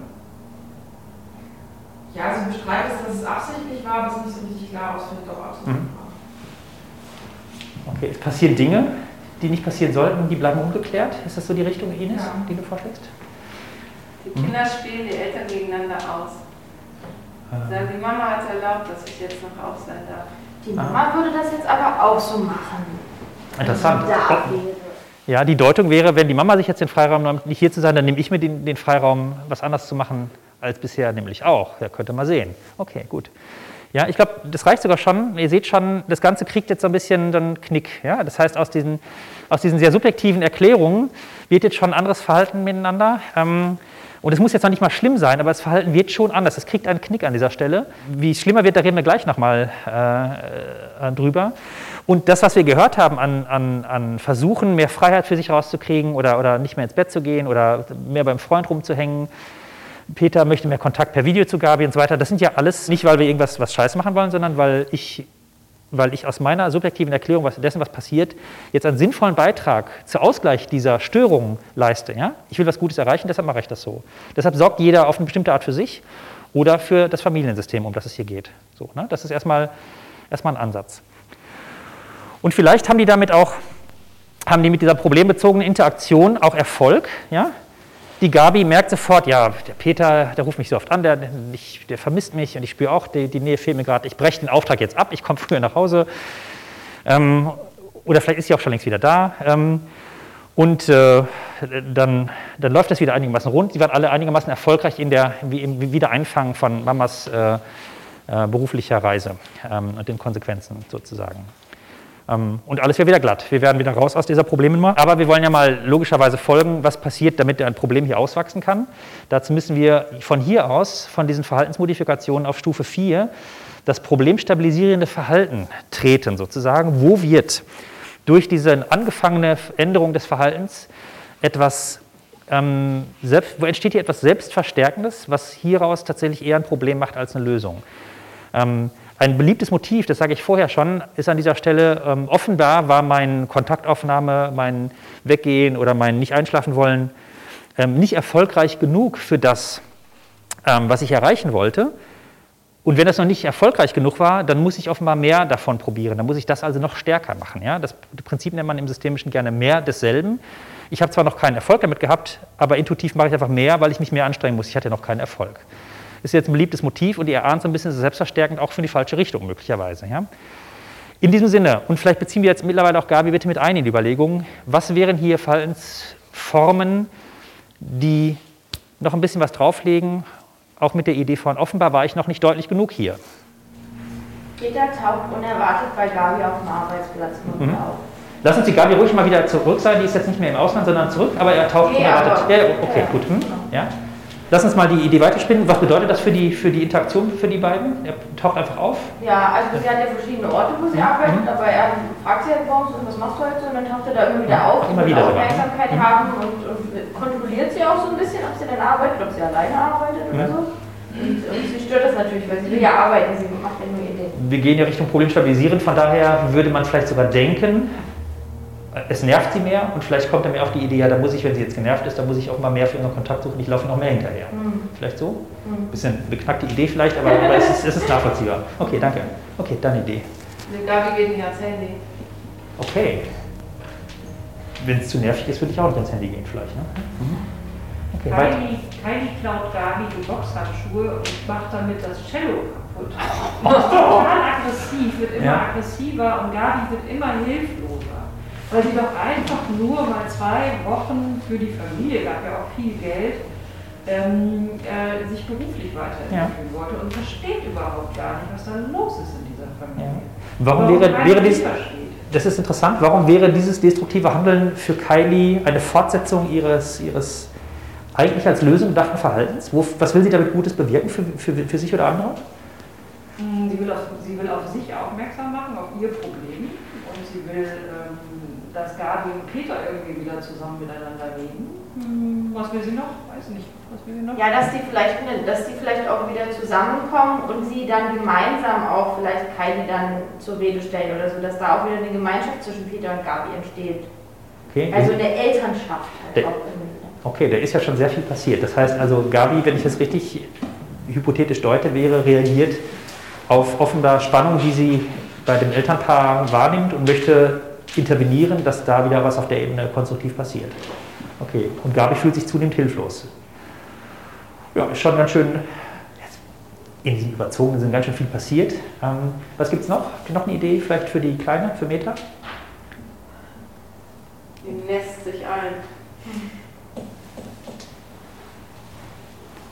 Ja, sie bestreitet es, dass es absichtlich war, aber es ist nicht so richtig klar, ob es vielleicht absichtlich Mhm. war. Okay, es passieren Dinge, die nicht passieren sollten, die bleiben ungeklärt. Ist das so die Richtung, Ines, Ja. die du vorschlägst? Die Kinder spielen die Eltern gegeneinander aus. Sagen, die Mama hat erlaubt, dass ich jetzt noch auf sein darf. Die Mama würde das jetzt aber auch so machen. Interessant. Da wäre. Ja, die Deutung wäre, wenn die Mama sich jetzt den Freiraum nimmt, nicht hier zu sein, dann nehme ich mir den, den Freiraum, was anders zu machen als bisher, nämlich auch. Ja, könnt ihr mal sehen. Okay, gut. Ja, ich glaube, das reicht sogar schon. Ihr seht schon, das Ganze kriegt jetzt so ein bisschen einen Knick. Ja? Das heißt, aus diesen, aus diesen sehr subjektiven Erklärungen wird jetzt schon ein anderes Verhalten miteinander. Ähm, und es muss jetzt noch nicht mal schlimm sein, aber das Verhalten wird schon anders. Es kriegt einen Knick an dieser Stelle. Wie es schlimmer wird, da reden wir gleich nochmal äh, äh, drüber. Und das, was wir gehört haben an, an, an Versuchen, mehr Freiheit für sich rauszukriegen oder, oder nicht mehr ins Bett zu gehen oder mehr beim Freund rumzuhängen, Peter möchte mehr Kontakt per Video zu Gabi und so weiter. Das sind ja alles nicht, weil wir irgendwas was Scheiß machen wollen, sondern weil ich, weil ich aus meiner subjektiven Erklärung was, dessen, was passiert, jetzt einen sinnvollen Beitrag zur Ausgleich dieser Störungen leiste. Ja? Ich will was Gutes erreichen, deshalb mache ich das so. Deshalb sorgt jeder auf eine bestimmte Art für sich oder für das Familiensystem, um das es hier geht. So, ne? Das ist erstmal, erstmal ein Ansatz. Und vielleicht haben die damit auch, haben die mit dieser problembezogenen Interaktion auch Erfolg. Ja? Die Gabi merkt sofort, ja, der Peter, der ruft mich so oft an, der, ich, der vermisst mich und ich spüre auch, die, die Nähe fehlt mir gerade. Ich breche den Auftrag jetzt ab, ich komme früher nach Hause. Ähm, oder vielleicht ist sie auch schon längst wieder da. Ähm, und äh, dann, dann läuft das wieder einigermaßen rund. Sie waren alle einigermaßen erfolgreich in der im Wiedereinfangen von Mamas äh, äh, beruflicher Reise ähm, und den Konsequenzen sozusagen. Ähm, und alles wäre wieder glatt. Wir werden wieder raus aus dieser Problemnummer. Aber wir wollen ja mal logischerweise folgen, was passiert, damit ein Problem hier auswachsen kann. Dazu müssen wir von hier aus, von diesen Verhaltensmodifikationen auf Stufe 4, das problemstabilisierende Verhalten treten, sozusagen. Wo wird durch diese angefangene Änderung des Verhaltens etwas, ähm, selbst, wo entsteht hier etwas Selbstverstärkendes, was hieraus tatsächlich eher ein Problem macht als eine Lösung. Ähm, ein beliebtes Motiv, das sage ich vorher schon, ist an dieser Stelle ähm, offenbar war meine Kontaktaufnahme, mein Weggehen oder mein nicht einschlafen wollen ähm, nicht erfolgreich genug für das, ähm, was ich erreichen wollte. Und wenn das noch nicht erfolgreich genug war, dann muss ich offenbar mehr davon probieren. Dann muss ich das also noch stärker machen. Ja? Das Prinzip nennt man im Systemischen gerne mehr desselben. Ich habe zwar noch keinen Erfolg damit gehabt, aber intuitiv mache ich einfach mehr, weil ich mich mehr anstrengen muss. Ich hatte noch keinen Erfolg ist jetzt ein beliebtes Motiv und ihr ahnt so ein bisschen selbstverstärkend auch für die falsche Richtung möglicherweise. Ja? In diesem Sinne, und vielleicht beziehen wir jetzt mittlerweile auch Gabi bitte mit ein in die Überlegungen, was wären hier Verhaltensformen, die noch ein bisschen was drauflegen, auch mit der Idee von offenbar war ich noch nicht deutlich genug hier. Peter taucht unerwartet bei Gabi auf dem Arbeitsplatz mhm. auf. Lass uns die Gabi ruhig mal wieder zurück sein, die ist jetzt nicht mehr im Ausland, sondern zurück, aber er taucht Nee, unerwartet. Ja, okay, gut. Hm? Ja? Lass uns mal die Idee weiterspinnen. Was bedeutet das für die, für die Interaktion für die beiden? Er taucht einfach auf. Ja, also sie hat ja verschiedene Orte, wo sie Mhm. arbeitet, aber er fragt sie halt morgens, und was machst du heute? Und dann taucht er da immer wieder auf, Immer wieder sogar. Aufmerksamkeit Mhm. haben und, und kontrolliert sie auch so ein bisschen, ob sie denn arbeitet, ob sie alleine arbeitet oder Mhm. so. Und, und sie stört das natürlich, weil sie will ja arbeiten, sie macht ja nur ihr Ding. Wir gehen ja Richtung Problem stabilisieren. Von daher würde man vielleicht sogar denken, es nervt sie mehr und vielleicht kommt er mir auf die Idee, ja, da muss ich, wenn sie jetzt genervt ist, da muss ich auch mal mehr für unseren Kontakt suchen, ich laufe noch mehr hinterher. Mhm. Vielleicht so? Mhm. Bisschen beknackte Idee vielleicht, aber, aber es, ist, es ist nachvollziehbar. Okay, danke. Okay, deine Idee. Die Gabi geht nicht ans Handy. Okay. Wenn es zu nervig ist, würde ich auch nicht ins Handy gehen vielleicht. Ne? Mhm. Okay. Kylie, Kylie klaut Gabi die Boxhandschuhe und macht damit das Cello kaputt. Und *laughs* ist total aggressiv, wird immer Ja. aggressiver und Gabi wird immer hilfloser. Weil sie doch einfach nur mal zwei Wochen für die Familie, gab ja auch viel Geld, ähm, äh, sich beruflich weiterentwickeln wollte und versteht überhaupt gar nicht, was da los ist in dieser Familie. Warum wäre, keiner wäre dies, das ist interessant, warum wäre dieses destruktive Handeln für Kylie eine Fortsetzung ihres, ihres eigentlich als Lösung gedachten Verhaltens? Wo, was will sie damit Gutes bewirken für, für, für sich oder andere? Hm, Sie will, auf, sie will auf sich aufmerksam machen, auf ihr Problem. Und sie will, ähm, dass Gabi und Peter irgendwie wieder zusammen miteinander reden. Hm, was will sie noch? Weiß nicht. Was will sie noch? Ja, dass die vielleicht, dass die vielleicht auch wieder zusammenkommen und sie dann gemeinsam auch vielleicht Kylie dann zur Rede stellen oder so, dass da auch wieder eine Gemeinschaft zwischen Peter und Gabi entsteht. Okay, Also eine Elternschaft halt Der- auch irgendwie. okay, da ist ja schon sehr viel passiert. Das heißt also, Gabi, wenn ich es richtig hypothetisch deute, wäre reagiert auf offenbar Spannung, die sie bei dem Elternpaar wahrnimmt und möchte intervenieren, dass da wieder was auf der Ebene konstruktiv passiert. Okay, und Gabi fühlt sich zunehmend hilflos. Ja, ist schon ganz schön, in diesem überzogenen sind ganz schön viel passiert. Ähm, was gibt es noch? Habt ihr noch eine Idee vielleicht für die Kleine, für Meta? Die nässt sich ein.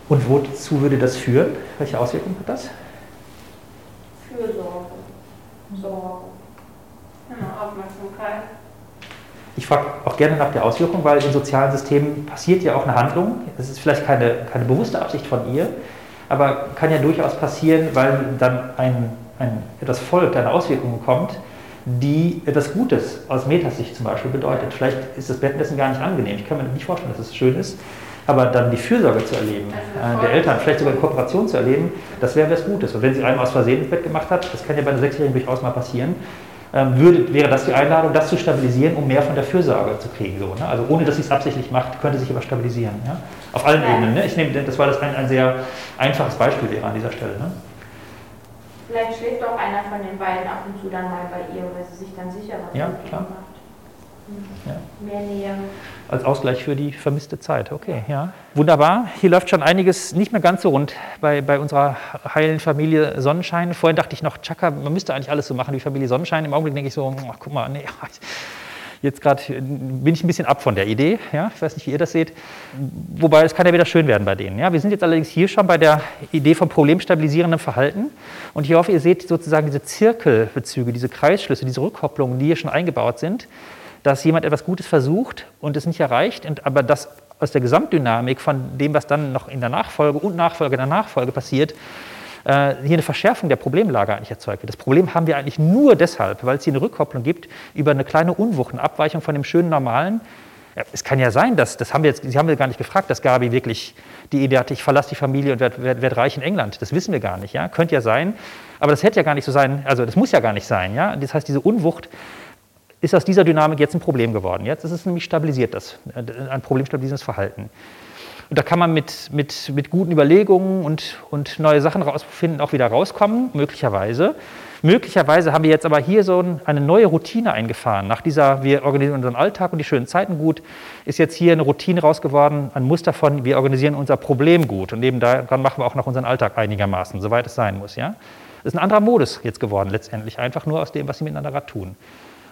Und wozu würde das führen? Welche Auswirkungen hat das? Fürsorge. Sorge. Genau, Aufmerksamkeit. Ich frage auch gerne nach der Auswirkung, weil in sozialen Systemen passiert ja auch eine Handlung. Es ist vielleicht keine, keine bewusste Absicht von ihr, aber kann ja durchaus passieren, weil dann ein, ein, etwas folgt, eine Auswirkung kommt, die etwas Gutes aus Metasicht zum Beispiel bedeutet. Vielleicht ist das Bettnessen gar nicht angenehm. Ich kann mir nicht vorstellen, dass es schön ist. Aber dann die Fürsorge zu erleben, äh, der Eltern, vielleicht sogar in Kooperation zu erleben, das wäre was Gutes. Und wenn sie einmal aus Versehen ins Bett gemacht hat, das kann ja bei einer Sechsjährigen durchaus mal passieren, würde, wäre das die Einladung, das zu stabilisieren, um mehr von der Fürsorge zu kriegen. So, ne? Also ohne, dass sie es absichtlich macht, könnte sich aber stabilisieren. Ja? Auf allen ja. Ebenen. Ne? Ich nehme, das war das ein, ein sehr einfaches Beispiel wäre an dieser Stelle. Ne? Vielleicht schläft auch einer von den beiden ab und zu dann mal bei ihr, weil sie sich dann sicherer ja, klar. macht. Mehr Nähe. Als Ausgleich für die vermisste Zeit. Okay, ja. Wunderbar. Hier läuft schon einiges nicht mehr ganz so rund bei, bei unserer heilen Familie Sonnenschein. Vorhin dachte ich noch, Chaka, man müsste eigentlich alles so machen wie Familie Sonnenschein. Im Augenblick denke ich so, ach, guck mal, nee, *laughs* jetzt gerade bin ich ein bisschen ab von der Idee. Ja? Ich weiß nicht, wie ihr das seht. Wobei es kann ja wieder schön werden bei denen. Ja? Wir sind jetzt allerdings hier schon bei der Idee vom problemstabilisierenden Verhalten. Und ich hoffe, ihr seht sozusagen diese Zirkelbezüge, diese Kreisschlüsse, diese Rückkopplungen, die hier schon eingebaut sind dass jemand etwas Gutes versucht und es nicht erreicht, aber dass aus der Gesamtdynamik von dem, was dann noch in der Nachfolge und Nachfolge der Nachfolge passiert, äh, hier eine Verschärfung der Problemlage eigentlich erzeugt wird. Das Problem haben wir eigentlich nur deshalb, weil es hier eine Rückkopplung gibt über eine kleine Unwucht, eine Abweichung von dem schönen Normalen. Ja, es kann ja sein, dass, das haben wir jetzt, Sie haben wir gar nicht gefragt, dass Gabi wirklich die Idee hatte, ich verlasse die Familie und werde werd, werd reich in England. Das wissen wir gar nicht, ja, könnte ja sein. Aber das hätte ja gar nicht so sein, also das muss ja gar nicht sein, ja. Das heißt, diese Unwucht ist aus dieser Dynamik jetzt ein Problem geworden. Jetzt ist es nämlich stabilisiert, das, äh, ein problemstabilisierendes Verhalten. Und da kann man mit, mit, mit guten Überlegungen und, und neue Sachen rausfinden, auch wieder rauskommen, möglicherweise. Möglicherweise haben wir jetzt aber hier so eine neue Routine eingefahren. Nach dieser, wir organisieren unseren Alltag und die schönen Zeiten gut, ist jetzt hier eine Routine rausgeworden, ein Muster von, wir organisieren unser Problem gut. Und neben daran machen wir auch noch unseren Alltag einigermaßen, soweit es sein muss. Ja? Das ist ein anderer Modus jetzt geworden, letztendlich, einfach nur aus dem, was sie miteinander tun.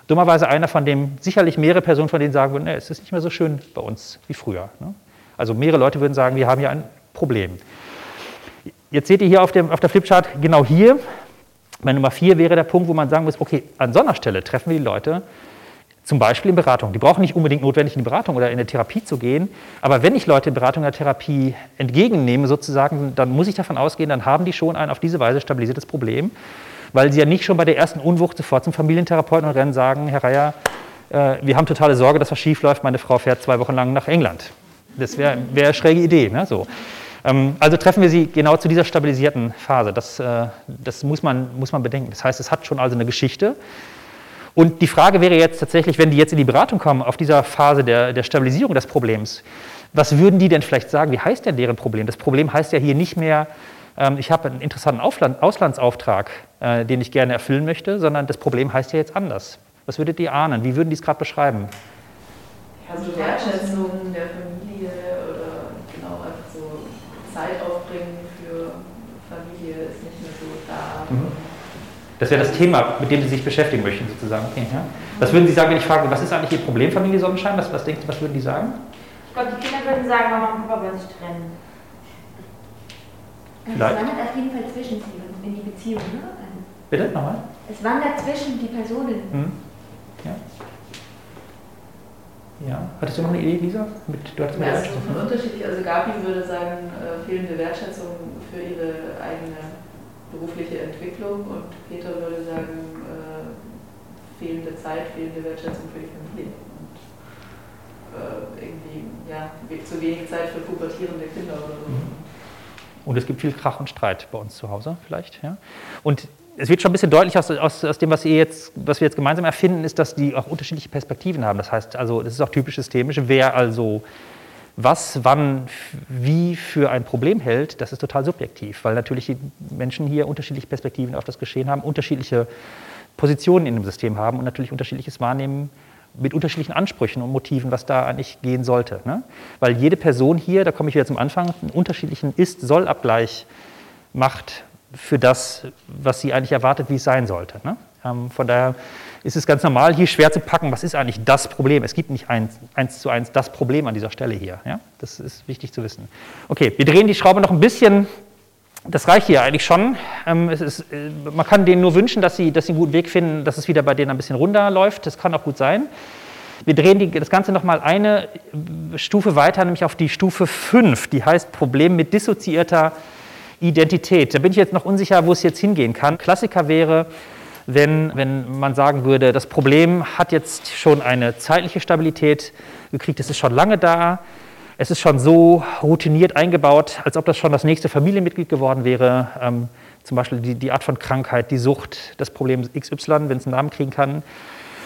Dummerweise einer, von dem sicherlich mehrere Personen von denen sagen würden, nee, es ist nicht mehr so schön bei uns wie früher. Ne? Also mehrere Leute würden sagen, wir haben ja ein Problem. Jetzt seht ihr hier auf, dem, auf der Flipchart, genau hier, bei Nummer 4 wäre der Punkt, wo man sagen muss, okay, an so einer Stelle treffen wir die Leute, zum Beispiel in Beratung. Die brauchen nicht unbedingt notwendig in die Beratung oder in eine Therapie zu gehen, aber wenn ich Leute in Beratung oder Therapie entgegennehme, sozusagen, dann muss ich davon ausgehen, dann haben die schon ein auf diese Weise stabilisiertes Problem weil sie ja nicht schon bei der ersten Unwucht sofort zum Familientherapeuten und rennen sagen, Herr Reier, äh, wir haben totale Sorge, dass was schief läuft, meine Frau fährt zwei Wochen lang nach England. Das wäre wär eine schräge Idee. Ne? So. Ähm, also treffen wir sie genau zu dieser stabilisierten Phase. Das, äh, das muss, man, muss man bedenken. Das heißt, es hat schon also eine Geschichte. Und die Frage wäre jetzt tatsächlich, wenn die jetzt in die Beratung kommen, auf dieser Phase der, der Stabilisierung des Problems, was würden die denn vielleicht sagen? Wie heißt denn deren Problem? Das Problem heißt ja hier nicht mehr, ähm, ich habe einen interessanten Auslandsauftrag, äh, den ich gerne erfüllen möchte, sondern das Problem heißt ja jetzt anders. Was würdet ihr ahnen? Wie würden die es gerade beschreiben? Also Wertschätzung der Familie oder genau einfach so Zeit aufbringen für Familie ist nicht mehr so da. Mhm. Das wäre das Thema, mit dem Sie sich beschäftigen möchten, sozusagen. Okay, ja. Was würden Sie sagen, wenn ich frage, was ist eigentlich Ihr Problem, Familie Sonnenschein? Was, was, denkt, was würden die sagen? Ich glaube, die Kinder würden sagen, Mama und Papa wollen sich trennen. Es wandert auf jeden Fall zwischen sie in die Beziehung. Ne? Bitte, nochmal? Es wandert zwischen die Personen. Hm. Ja. Ja, hattest du noch eine Idee, Lisa? Mit, du hattest ja, es ist unterschiedlich. Also Gabi würde sagen, äh, fehlende Wertschätzung für ihre eigene berufliche Entwicklung und Peter würde sagen, äh, fehlende Zeit, fehlende Wertschätzung für die Familie. Und äh, irgendwie, ja, zu wenig Zeit für pubertierende Kinder oder so. Mhm. Und es gibt viel Krach und Streit bei uns zu Hause vielleicht. Ja? Und es wird schon ein bisschen deutlich aus, aus, aus, dem, was, ihr jetzt, was wir jetzt gemeinsam erfinden, ist, dass die auch unterschiedliche Perspektiven haben. Das heißt, also, das ist auch typisch systemisch. Wer also was, wann, wie für ein Problem hält, das ist total subjektiv, weil natürlich die Menschen hier unterschiedliche Perspektiven auf das Geschehen haben, unterschiedliche Positionen in dem System haben und natürlich unterschiedliches Wahrnehmen mit unterschiedlichen Ansprüchen und Motiven, was da eigentlich gehen sollte. Ne? Weil jede Person hier, da komme ich wieder zum Anfang, einen unterschiedlichen Ist-Soll-Abgleich macht für das, was sie eigentlich erwartet, wie es sein sollte. Ne? Ähm, von daher ist es ganz normal, hier schwer zu packen, was ist eigentlich das Problem. Es gibt nicht eins, eins zu eins das Problem an dieser Stelle hier. Ja? Das ist wichtig zu wissen. Okay, wir drehen die Schraube noch ein bisschen. Das reicht hier eigentlich schon. Ähm, ist, äh, man kann denen nur wünschen, dass sie, dass sie einen guten Weg finden, dass es wieder bei denen ein bisschen runterläuft. Das kann auch gut sein. Wir drehen die, das Ganze nochmal eine Stufe weiter, nämlich auf die Stufe 5, die heißt Problem mit dissoziierter Identität. Da bin ich jetzt noch unsicher, wo es jetzt hingehen kann. Klassiker wäre, wenn, wenn man sagen würde, das Problem hat jetzt schon eine zeitliche Stabilität gekriegt, es ist schon lange da, es ist schon so routiniert eingebaut, als ob das schon das nächste Familienmitglied geworden wäre. Ähm, zum Beispiel die, die, Art von Krankheit, die Sucht, das Problem XY, wenn es einen Namen kriegen kann.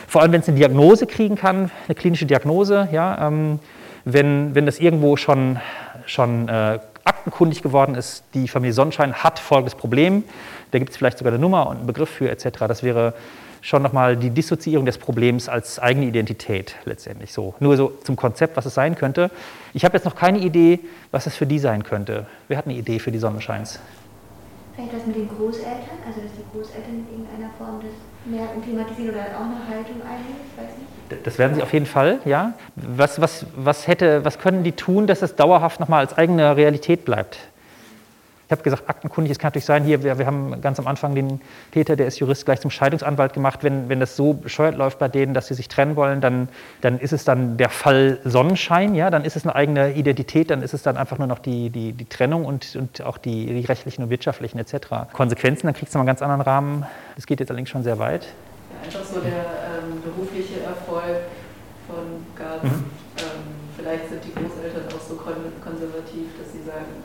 Vor allem, wenn es eine Diagnose kriegen kann, eine klinische Diagnose, ja, ähm, wenn, wenn das irgendwo schon, schon äh, aktenkundig geworden ist, die Familie Sonnenschein hat folgendes Problem, da gibt es vielleicht sogar eine Nummer und einen Begriff für etc. Das wäre schon nochmal die Dissoziierung des Problems als eigene Identität letztendlich so. Nur so zum Konzept, was es sein könnte. Ich habe jetzt noch keine Idee, was es für die sein könnte. Wer hat eine Idee für die Sonnenscheins? Vielleicht das mit den Großeltern, also dass die Großeltern in irgendeiner Form das mehr thematisieren oder auch eine Haltung einnehmen, ich weiß nicht. Das werden sie auf jeden Fall, ja. Was, was, was, hätte, was können die tun, dass es dauerhaft nochmal als eigene Realität bleibt? Ich habe gesagt, aktenkundig, es kann natürlich sein, hier, wir, wir, haben ganz am Anfang den Täter, der ist Jurist, gleich zum Scheidungsanwalt gemacht. Wenn, wenn das so bescheuert läuft bei denen, dass sie sich trennen wollen, dann, dann ist es dann der Fall Sonnenschein, ja, dann ist es eine eigene Identität, dann ist es dann einfach nur noch die, die, die Trennung und, und auch die, die rechtlichen und wirtschaftlichen etc. Konsequenzen, dann kriegst du mal einen ganz anderen Rahmen. Das geht jetzt allerdings schon sehr weit. Einfach so der ähm, berufliche Erfolg von Gart. Mhm. Ähm, vielleicht sind die Großeltern auch so konservativ, dass sie sagen,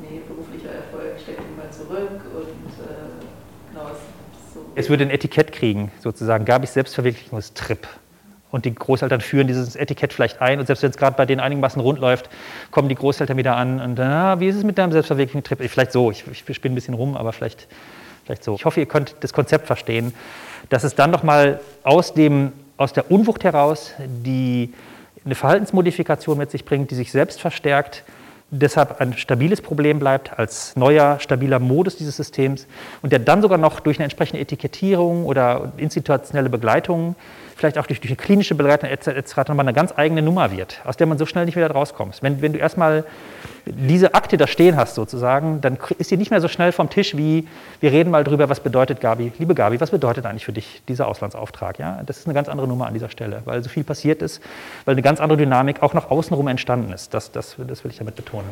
nee, beruflicher Erfolg steckt ihn mal zurück und äh, genau, es so. Es würde ein Etikett kriegen, sozusagen, Gabis Selbstverwirklichungstrip. Und die Großeltern führen dieses Etikett vielleicht ein. Und selbst wenn es gerade bei denen einigermaßen rund läuft, kommen die Großeltern wieder an und dann, ah, wie ist es mit deinem Selbstverwirklichungstrip? Vielleicht so, ich, ich spinne ein bisschen rum, aber vielleicht, vielleicht so. Ich hoffe, ihr könnt das Konzept verstehen, dass es dann nochmal aus, aus der Unwucht heraus die, eine Verhaltensmodifikation mit sich bringt, die sich selbst verstärkt deshalb ein stabiles Problem bleibt als neuer, stabiler Modus dieses Systems und der dann sogar noch durch eine entsprechende Etikettierung oder institutionelle Begleitung vielleicht auch durch, durch eine klinische Begleitung etc. etc. nochmal eine ganz eigene Nummer wird, aus der man so schnell nicht wieder rauskommt. Wenn, wenn du erstmal diese Akte da stehen hast sozusagen, dann ist die nicht mehr so schnell vom Tisch wie, wir reden mal drüber, was bedeutet Gabi, liebe Gabi, was bedeutet eigentlich für dich dieser Auslandsauftrag? Ja? Das ist eine ganz andere Nummer an dieser Stelle, weil so viel passiert ist, weil eine ganz andere Dynamik auch noch außenrum entstanden ist. Das, das, das will ich damit betonen.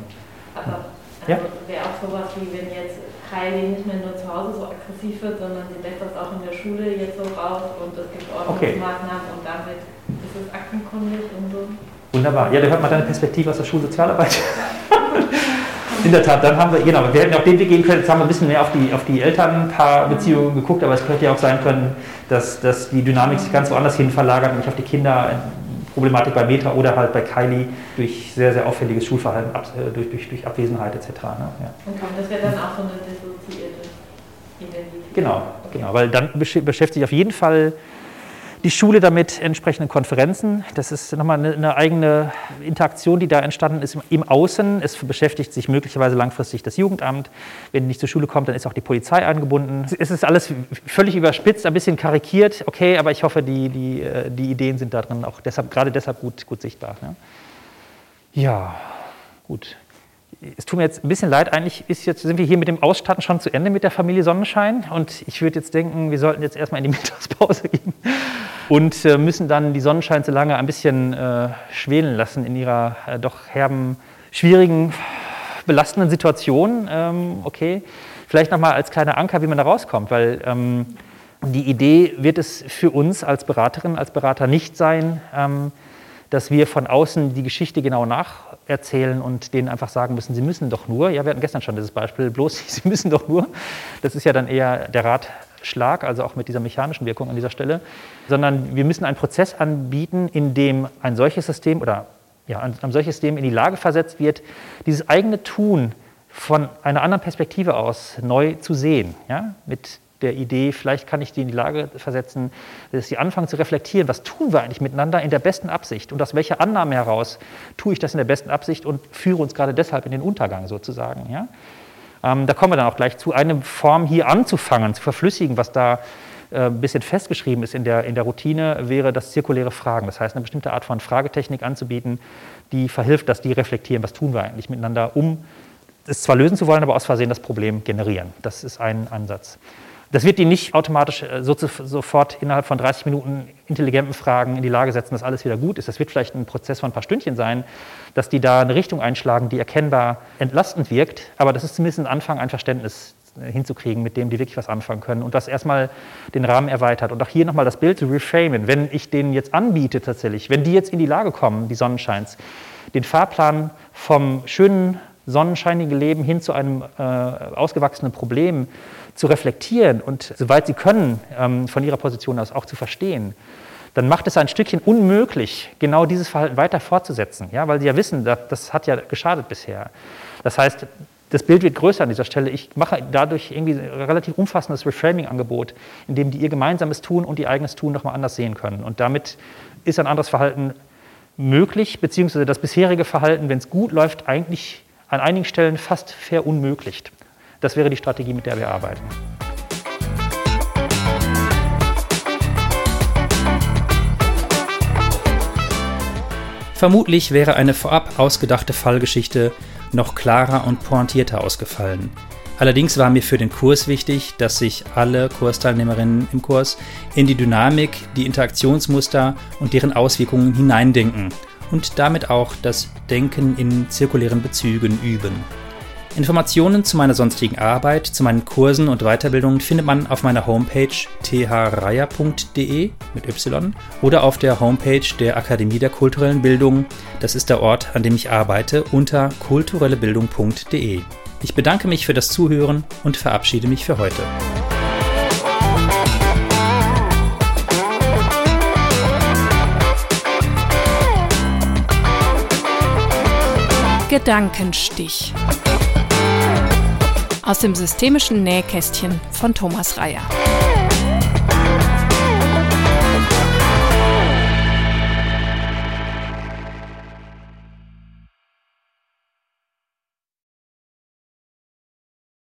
Aber ja? also wäre auch sowas wie, wenn jetzt Kylie nicht mehr nur zu Hause so aggressiv wird, sondern sie lässt das auch in der Schule jetzt so raus und es gibt Ordnungsmaßnahmen okay. und damit ist es aktenkundig und so. Wunderbar. Ja, da hört man deine Perspektive aus der Schulsozialarbeit. *laughs* In der Tat, dann haben wir, genau, wir hätten auch den Weg gehen können, jetzt haben wir ein bisschen mehr auf die, auf die Elternpaarbeziehungen geguckt, aber es könnte ja auch sein können, dass, dass die Dynamik sich ganz woanders hin verlagert, nämlich auf die Kinder, Problematik bei Meta oder halt bei Kylie durch sehr, sehr auffälliges Schulverhalten, äh, durch, durch, durch Abwesenheit etc. Ne? Ja. Okay, das wäre dann auch so eine dissoziierte Identität. Genau, genau, weil dann beschäftigt sich auf jeden Fall die Schule damit entsprechenden Konferenzen. Das ist nochmal eine, eigene Interaktion, die da entstanden ist im Außen. Es beschäftigt sich möglicherweise langfristig das Jugendamt. Wenn die nicht zur Schule kommt, dann ist auch die Polizei eingebunden. Es ist alles völlig überspitzt, ein bisschen karikiert. Okay, aber ich hoffe, die, die, äh, die Ideen sind darin auch deshalb, gerade deshalb gut, gut sichtbar. Ne? Ja, gut es tut mir jetzt ein bisschen leid, eigentlich ist jetzt, sind wir hier mit dem Ausstatten schon zu Ende mit der Familie Sonnenschein und ich würde jetzt denken, wir sollten jetzt erstmal in die *laughs* Mittagspause gehen und äh, müssen dann die Sonnenschein so lange ein bisschen äh, schwelen lassen in ihrer äh, doch herben, schwierigen, belastenden Situation. Ähm, okay, vielleicht nochmal als kleiner Anker, wie man da rauskommt, weil ähm, die Idee wird es für uns als Beraterin, als Berater nicht sein, ähm, dass wir von außen die Geschichte genau nacherzählen und denen einfach sagen müssen, sie müssen doch nur, ja, wir hatten gestern schon dieses Beispiel, bloß *laughs* sie müssen doch nur, das ist ja dann eher der Ratschlag, also auch mit dieser mechanischen Wirkung an dieser Stelle, sondern wir müssen einen Prozess anbieten, in dem ein solches System oder ja, ein, ein solches System in die Lage versetzt wird, dieses eigene Tun von einer anderen Perspektive aus neu zu sehen, ja, mit der Idee, vielleicht kann ich die in die Lage versetzen, dass sie anfangen zu reflektieren, was tun wir eigentlich miteinander in der besten Absicht und aus welcher Annahme heraus tue ich das in der besten Absicht und führe uns gerade deshalb in den Untergang sozusagen. Ja? Ähm, da kommen wir dann auch gleich zu, eine Form hier anzufangen, zu verflüssigen, was da äh, ein bisschen festgeschrieben ist in der, in der Routine, wäre das zirkuläre Fragen. Das heißt, eine bestimmte Art von Fragetechnik anzubieten, die verhilft, dass die reflektieren, was tun wir eigentlich miteinander, um es zwar lösen zu wollen, aber aus Versehen das Problem generieren. Das ist ein Ansatz. Das wird die nicht automatisch äh, so zu, sofort innerhalb von 30 Minuten intelligenten Fragen in die Lage setzen, dass alles wieder gut ist. Das wird vielleicht ein Prozess von ein paar Stündchen sein, dass die da eine Richtung einschlagen, die erkennbar entlastend wirkt. Aber das ist zumindest ein Anfang, ein Verständnis äh, hinzukriegen, mit dem die wirklich was anfangen können und das erstmal den Rahmen erweitert. Und auch hier nochmal das Bild zu reframen. Wenn ich denen jetzt anbiete tatsächlich, wenn die jetzt in die Lage kommen, die Sonnenscheins, den Fahrplan vom schönen sonnenscheinigen Leben hin zu einem äh, ausgewachsenen Problem zu reflektieren und soweit sie können, ähm, von ihrer Position aus auch zu verstehen, dann macht es ein Stückchen unmöglich, genau dieses Verhalten weiter fortzusetzen, ja, weil sie ja wissen, das, das hat ja geschadet bisher. Das heißt, das Bild wird größer an dieser Stelle. Ich mache dadurch irgendwie ein relativ umfassendes Reframing-Angebot, in dem die ihr gemeinsames Tun und ihr eigenes Tun nochmal anders sehen können. Und damit ist ein anderes Verhalten möglich, beziehungsweise das bisherige Verhalten, wenn es gut läuft, eigentlich an einigen Stellen fast verunmöglicht. Das wäre die Strategie, mit der wir arbeiten. Vermutlich wäre eine vorab ausgedachte Fallgeschichte noch klarer und pointierter ausgefallen. Allerdings war mir für den Kurs wichtig, dass sich alle Kursteilnehmerinnen im Kurs in die Dynamik, die Interaktionsmuster und deren Auswirkungen hineindenken und damit auch das Denken in zirkulären Bezügen üben. Informationen zu meiner sonstigen Arbeit, zu meinen Kursen und Weiterbildungen findet man auf meiner Homepage threier.de mit Y oder auf der Homepage der Akademie der kulturellen Bildung. Das ist der Ort, an dem ich arbeite, unter kulturellebildung.de. Ich bedanke mich für das Zuhören und verabschiede mich für heute. Gedankenstich aus dem systemischen Nähkästchen von Thomas Reyer.